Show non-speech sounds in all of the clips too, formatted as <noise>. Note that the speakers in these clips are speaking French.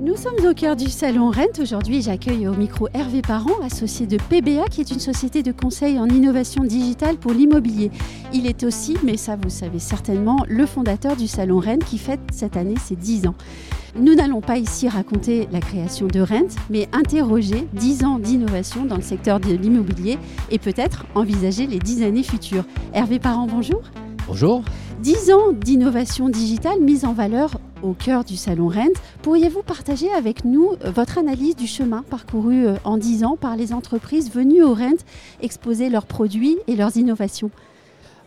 Nous sommes au cœur du salon Rent. Aujourd'hui, j'accueille au micro Hervé Parent, associé de PBA, qui est une société de conseil en innovation digitale pour l'immobilier. Il est aussi, mais ça vous savez certainement, le fondateur du salon Rent qui fête cette année ses 10 ans. Nous n'allons pas ici raconter la création de Rent, mais interroger 10 ans d'innovation dans le secteur de l'immobilier et peut-être envisager les 10 années futures. Hervé Parent, bonjour. Bonjour. 10 ans d'innovation digitale mise en valeur au cœur du salon Rent. Pourriez-vous partager avec nous votre analyse du chemin parcouru euh, en 10 ans par les entreprises venues au Rent exposer leurs produits et leurs innovations?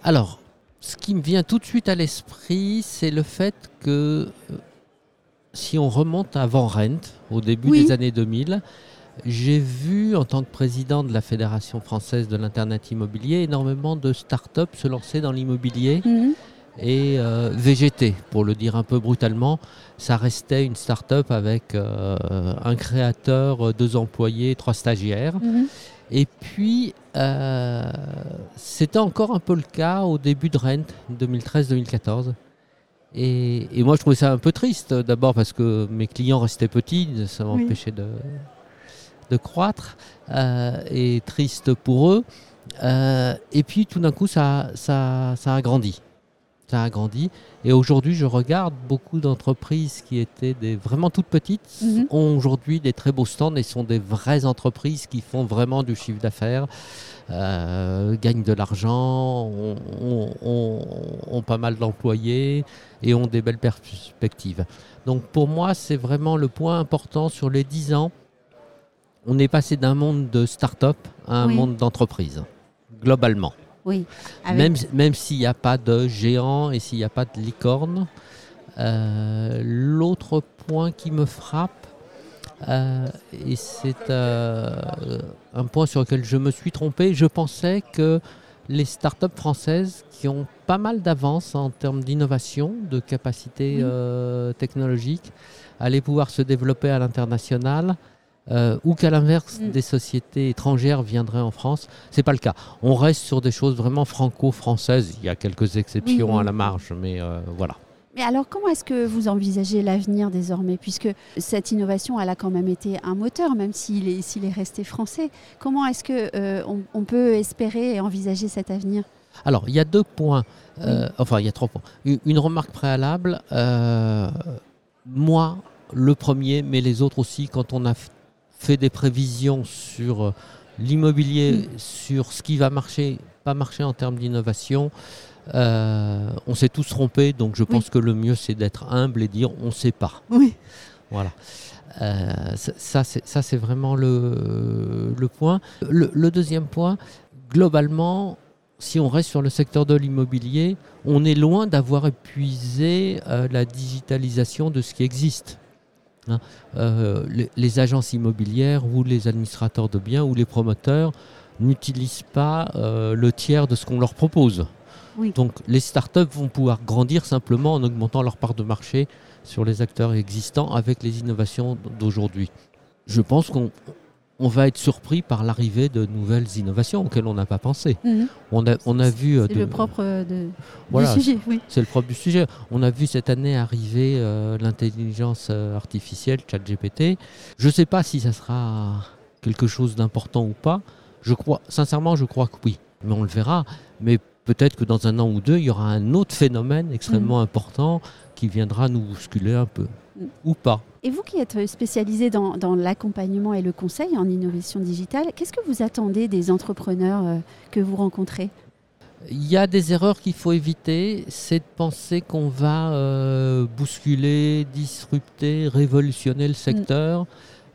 Alors, ce qui me vient tout de suite à l'esprit, c'est le fait que euh, si on remonte avant Rent, au début Oui. des années 2000, j'ai vu en tant que président de la Fédération française de l'Internet immobilier énormément de start-up se lancer dans l'immobilier Mhm. Et euh, VGT, pour le dire un peu brutalement, ça restait une start-up avec euh, un créateur, euh, deux employés, trois stagiaires. Mhm. Et puis, euh, c'était encore un peu le cas au début de Rent, 2013-2014. Et, et moi, je trouvais ça un peu triste, d'abord parce que mes clients restaient petits, ça Oui. m'empêchait de, de croître, et triste pour eux. Et puis, tout d'un coup, ça, ça, ça a grandi. Ça a grandi. Et aujourd'hui, je regarde beaucoup d'entreprises qui étaient des, vraiment toutes petites, Mhm. ont aujourd'hui des très beaux stands et sont des vraies entreprises qui font vraiment du chiffre d'affaires, euh, gagnent de l'argent, ont, ont- ont- ont pas mal d'employés et ont des belles perspectives. Donc pour moi, c'est vraiment le point important sur les 10 ans. On est passé d'un monde de start-up à un Oui. monde d'entreprise, globalement. Oui. Avec- Même, même s'il n'y a pas de géant et s'il n'y a pas de licorne. Euh, L'autre point qui me frappe, euh, et c'est euh, un point sur lequel je me suis trompé, je pensais que les startups françaises qui ont pas mal d'avance en termes d'innovation, de capacité technologique, allaient pouvoir se développer à l'international. Euh, ou qu'à l'inverse, Mm. des sociétés étrangères viendraient en France. C'est pas le cas. On reste sur des choses vraiment franco-françaises. Il y a quelques exceptions à la marge, mais euh, voilà. Mais alors, comment est-ce que vous envisagez l'avenir désormais? Puisque cette innovation, elle a quand même été un moteur, même s'il est, est resté français. Comment est-ce que euh, on, on peut espérer et envisager cet avenir? Alors, il y a deux points. euh, Enfin, il y a trois points. Une, une remarque préalable. euh, moi, le premier, mais les autres aussi, quand on a fait des prévisions sur euh, l'immobilier, sur ce qui va marcher, pas marcher en termes d'innovation, euh, on s'est tous trompés. Donc, je pense que le mieux, c'est d'être humble et dire on ne sait pas. Oui. Voilà. Euh, ça, c'est- ça, c'est vraiment le, le point. Le, le deuxième point, globalement, si on reste sur le secteur de l'immobilier, on est loin d'avoir épuisé euh, la digitalisation de ce qui existe. Hein. Euh, les, les agences immobilières ou les administrateurs de biens ou les promoteurs n'utilisent pas euh, le tiers de ce qu'on leur propose. Oui. Donc les startups vont pouvoir grandir simplement en augmentant leur part de marché sur les acteurs existants avec les innovations d'aujourd'hui. Je pense qu'on on va être surpris par l'arrivée de nouvelles innovations auxquelles on n'a pas pensé. Mhm. On a, on a vu... euh, C'est de- le propre euh, de, voilà, du sujet. Oui. c'est le propre du sujet. On a vu cette année arriver euh, l'intelligence artificielle, ChatGPT. Je ne sais pas si ça sera quelque chose d'important ou pas. Je crois, sincèrement, je crois que oui. Mais on le verra. Mais peut-être que dans un an ou deux, il y aura un autre phénomène extrêmement important qui viendra nous bousculer un peu. Mm. Ou pas. Et vous qui êtes spécialisé dans, dans l'accompagnement et le conseil en innovation digitale, qu'est-ce que vous attendez des entrepreneurs euh, que vous rencontrez? Il y a des erreurs qu'il faut éviter, c'est de penser qu'on va euh, bousculer, disrupter, révolutionner le secteur.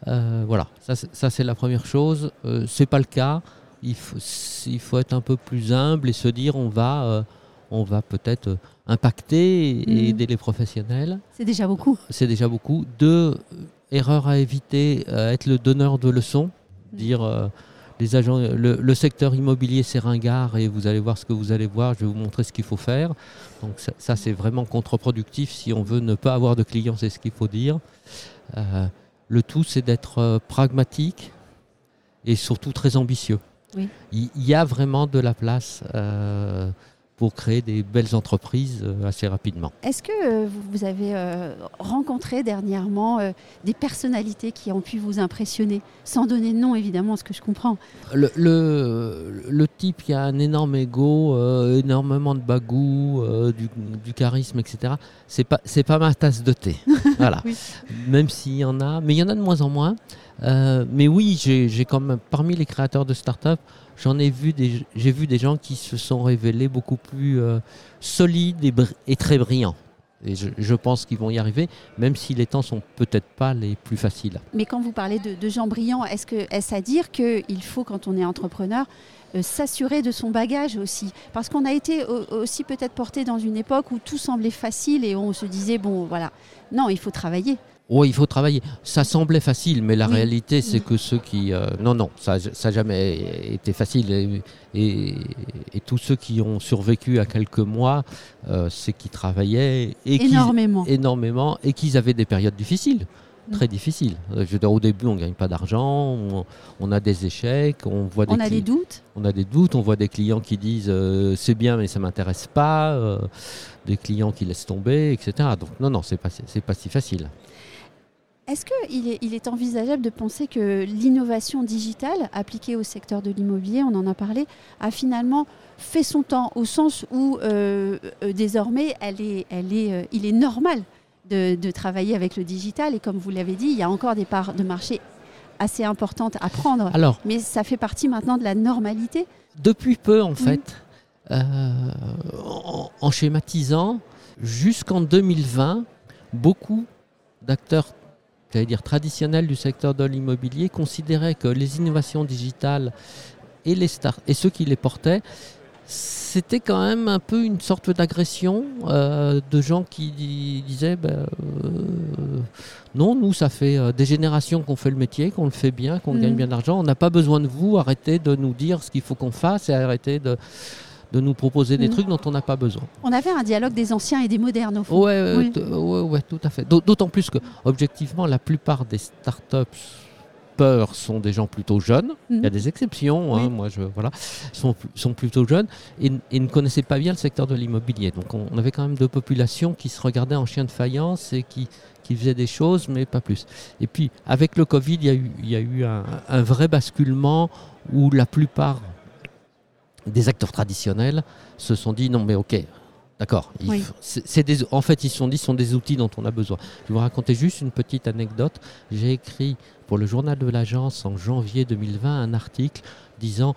Euh, voilà, ça, c'est- ça c'est la première chose. Euh, c'est pas le cas. Il faut, il faut être un peu plus humble et se dire on va, euh, on va peut-être euh, impacter et, et Mhm. aider les professionnels. C'est déjà beaucoup. C'est déjà beaucoup. Deux, euh, erreur à éviter, euh, être le donneur de leçons, dire euh, les agents, le, secteur immobilier c'est ringard et vous allez voir ce que vous allez voir, je vais vous montrer ce qu'il faut faire. Donc ça, c'est vraiment contre-productif si on veut ne pas avoir de clients, c'est ce qu'il faut dire. Le tout c'est d'être pragmatique et surtout très ambitieux. Il, y a vraiment de la place pour créer des belles entreprises euh, assez rapidement. Est-ce que euh, vous avez euh, rencontré dernièrement des personnalités qui ont pu vous impressionner, sans donner de nom évidemment, ce que je comprends Le, le, type qui a un énorme ego, énormément de bagou, du, charisme, etc., c'est pas, c'est pas ma tasse de thé. <laughs> voilà. Même s'il y en a, mais il y en a de moins en moins. Mais oui, j'ai, j'ai quand même, parmi les créateurs de start-up, j'en ai vu des, j'ai vu des gens qui se sont révélés beaucoup plus euh, solides et, très brillants. Et je, pense qu'ils vont y arriver, même si les temps sont peut-être pas les plus faciles. Mais quand vous parlez de, gens brillants, est-ce que est-ce à dire qu'il faut, quand on est entrepreneur, euh, s'assurer de son bagage aussi? Parce qu'on a été aussi peut-être porté dans une époque où tout semblait facile et on se disait bon voilà, non, il faut travailler. Oui, il faut travailler. Ça semblait facile, mais la réalité, c'est que ceux qui... Euh, non, non, ça n'a jamais été facile. Et, tous ceux qui ont survécu à quelques mois, euh, c'est qu'ils travaillaient et énormément. énormément et qu'ils avaient des périodes difficiles. Mm. Très difficiles. Je veux dire, au début, on ne gagne pas d'argent, on, a des échecs, on voit des... On a des doutes On a des doutes, on voit des clients qui disent euh, c'est bien mais ça ne m'intéresse pas, des clients qui laissent tomber, etc. Donc non, non, ce n'est pas, pas si facile. Est-ce qu'il est, il est envisageable de penser que l'innovation digitale appliquée au secteur de l'immobilier, on en a parlé, a finalement fait son temps au sens où euh, euh, désormais elle est, elle est, euh, il est normal de, travailler avec le digital. Et comme vous l'avez dit, il y a encore des parts de marché assez importantes à prendre, Alors, mais ça fait partie maintenant de la normalité. Depuis peu en fait, en, en schématisant, jusqu'en 2020, beaucoup d'acteurs j'allais dire traditionnels du secteur de l'immobilier considéraient que les innovations digitales et, les start et ceux qui les portaient, c'était quand même un peu une sorte d'agression euh, de gens qui disaient ben, euh, non, nous, ça fait euh, des générations qu'on fait le métier, qu'on le fait bien, qu'on gagne mm. bien d'argent. On n'a pas besoin de vous. Arrêtez de nous dire ce qu'il faut qu'on fasse et arrêtez de, de nous proposer des mm. trucs dont on n'a pas besoin. On avait un dialogue des anciens et des modernes au fond. Oui, ouais, tout à fait. D'autant plus que, objectivement, la plupart des startups peur sont des gens plutôt jeunes. Il y a mm. des exceptions, hein, moi je voilà, sont, sont plutôt jeunes et, ne connaissaient pas bien le secteur de l'immobilier. Donc on, avait quand même deux populations qui se regardaient en chien de faïence et qui, qui faisaient des choses, mais pas plus. Et puis avec le Covid, il y a eu, il y a eu un, un vrai basculement où la plupart des acteurs traditionnels se sont dit non mais ok, d'accord. En fait, ils se sont dit ce sont des outils dont on a besoin. Je vais vous raconter juste une petite anecdote. J'ai écrit pour le journal de l'agence en janvier 2020 un article disant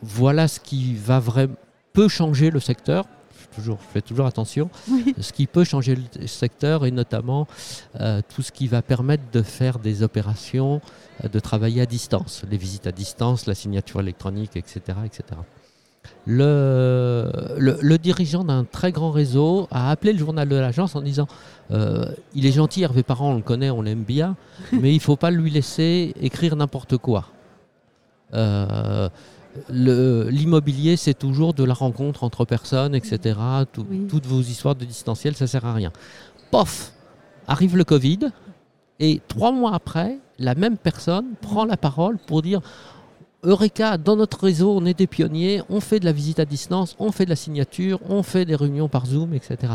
voilà ce qui va vraiment peut changer le secteur. Je, toujours, fais toujours attention. Ce qui peut changer le secteur et notamment euh, tout ce qui va permettre de faire des opérations, euh, de travailler à distance, les visites à distance, la signature électronique, etc. etc le, le, dirigeant d'un très grand réseau a appelé le journal de l'agence en disant euh, Il est gentil, Hervé Parent, on le connaît, on l'aime bien, <laughs> mais il ne faut pas lui laisser écrire n'importe quoi. Euh, l'immobilier, c'est toujours de la rencontre entre personnes, etc. Toutes vos histoires de distanciel, ça ne sert à rien. Pof Arrive le Covid, et trois mois après, la même personne prend la parole pour dire Eureka, dans notre réseau, on est des pionniers, on fait de la visite à distance, on fait de la signature, on fait des réunions par Zoom, etc.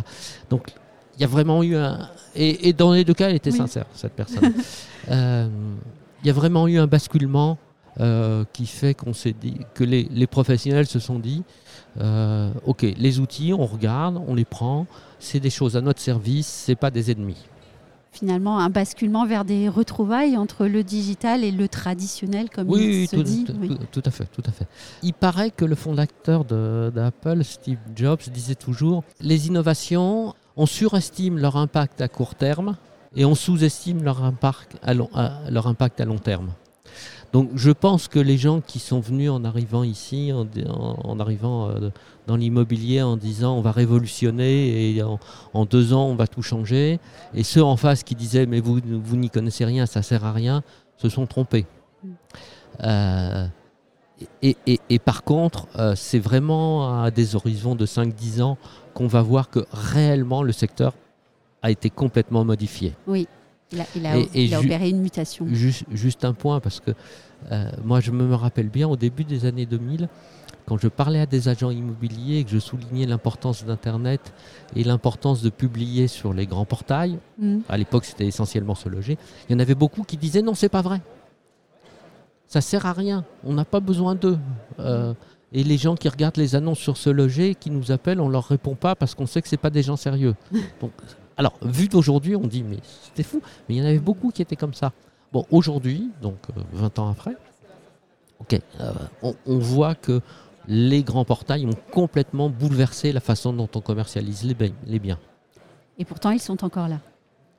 Donc, il y a vraiment eu un. Et, dans les deux cas, elle était sincère, cette personne. <laughs> Euh, il y a vraiment eu un basculement euh, qui fait qu'on s'est dit que les, professionnels se sont dit euh, ok, les outils, on regarde, on les prend, c'est des choses à notre service, c'est pas des ennemis finalement un basculement vers des retrouvailles entre le digital et le traditionnel, comme il se tout, dit. oui, tout, à fait, tout à fait. Il paraît que le fondateur d'Apple, Steve Jobs, disait toujours les innovations, on surestime leur impact à court terme et on sous-estime leur impact leur impact à long terme. Donc je pense que les gens qui sont venus en arrivant ici, en, arrivant euh, dans l'immobilier en disant on va révolutionner et en, deux ans on va tout changer, et ceux en face qui disaient mais vous, vous n'y connaissez rien, ça sert à rien, se sont trompés. Euh, Et, et- et par contre, euh, c'est vraiment à des horizons de 5-10 ans qu'on va voir que réellement le secteur a été complètement modifié. Oui, il a, il a- Et- et il a ju- opéré une mutation. Juste, juste un point, parce que euh, moi je me rappelle bien au début des années 2000, quand je parlais à des agents immobiliers et que je soulignais l'importance d'Internet et l'importance de publier sur les grands portails, Mm. à l'époque c'était essentiellement se loger, il y en avait beaucoup qui disaient non, c'est pas vrai. Ça sert à rien, on n'a pas besoin d'eux. Euh, et les gens qui regardent les annonces sur se loger, qui nous appellent, on leur répond pas parce qu'on sait que c'est pas des gens sérieux. <laughs> Donc, alors, vu d'aujourd'hui, on dit mais c'était fou, mais il y en avait beaucoup qui étaient comme ça. Bon, aujourd'hui, donc euh, 20 ans après, ok, euh, on, on voit que les grands portails ont complètement bouleversé la façon dont on commercialise les, biens- les biens. Et pourtant, ils sont encore là.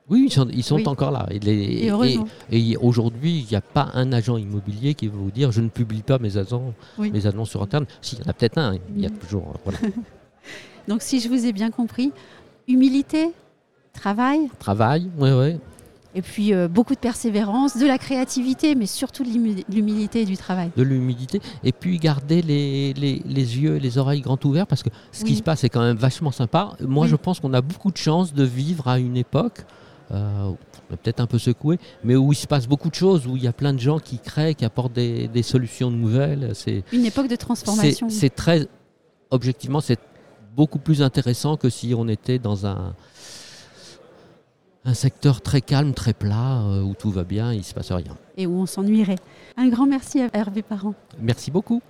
Oui, ils sont, ils sont Oui. encore là. Et, les- Et heureusement. et- et aujourd'hui, il n'y a pas un agent immobilier qui va vous dire je ne publie pas mes annonces, Oui. mes annonces sur Internet. Si, il y en a peut-être un, il y a Mhm. toujours. euh, Voilà. <laughs> Donc, si je vous ai bien compris, humilité, travail, Travail, oui, oui. et puis euh, beaucoup de persévérance, de la créativité, mais surtout de l'humi- l'humilité et du travail. de l'humidité. Et puis garder les, les- les yeux et les oreilles grands ouverts parce que ce Oui. qui se passe est quand même vachement sympa. Moi, Oui. je pense qu'on a beaucoup de chance de vivre à une époque. euh, peut-être un peu secoué, mais où il se passe beaucoup de choses, où il y a plein de gens qui créent, qui apportent des, des solutions nouvelles. C'est Une époque de transformation. c'est très, objectivement, c'est beaucoup plus intéressant que si on était dans un, un secteur très calme, très plat, euh, où tout va bien, il ne se passe rien. Et où on s'ennuierait. Un grand merci à Hervé Parent. Merci beaucoup.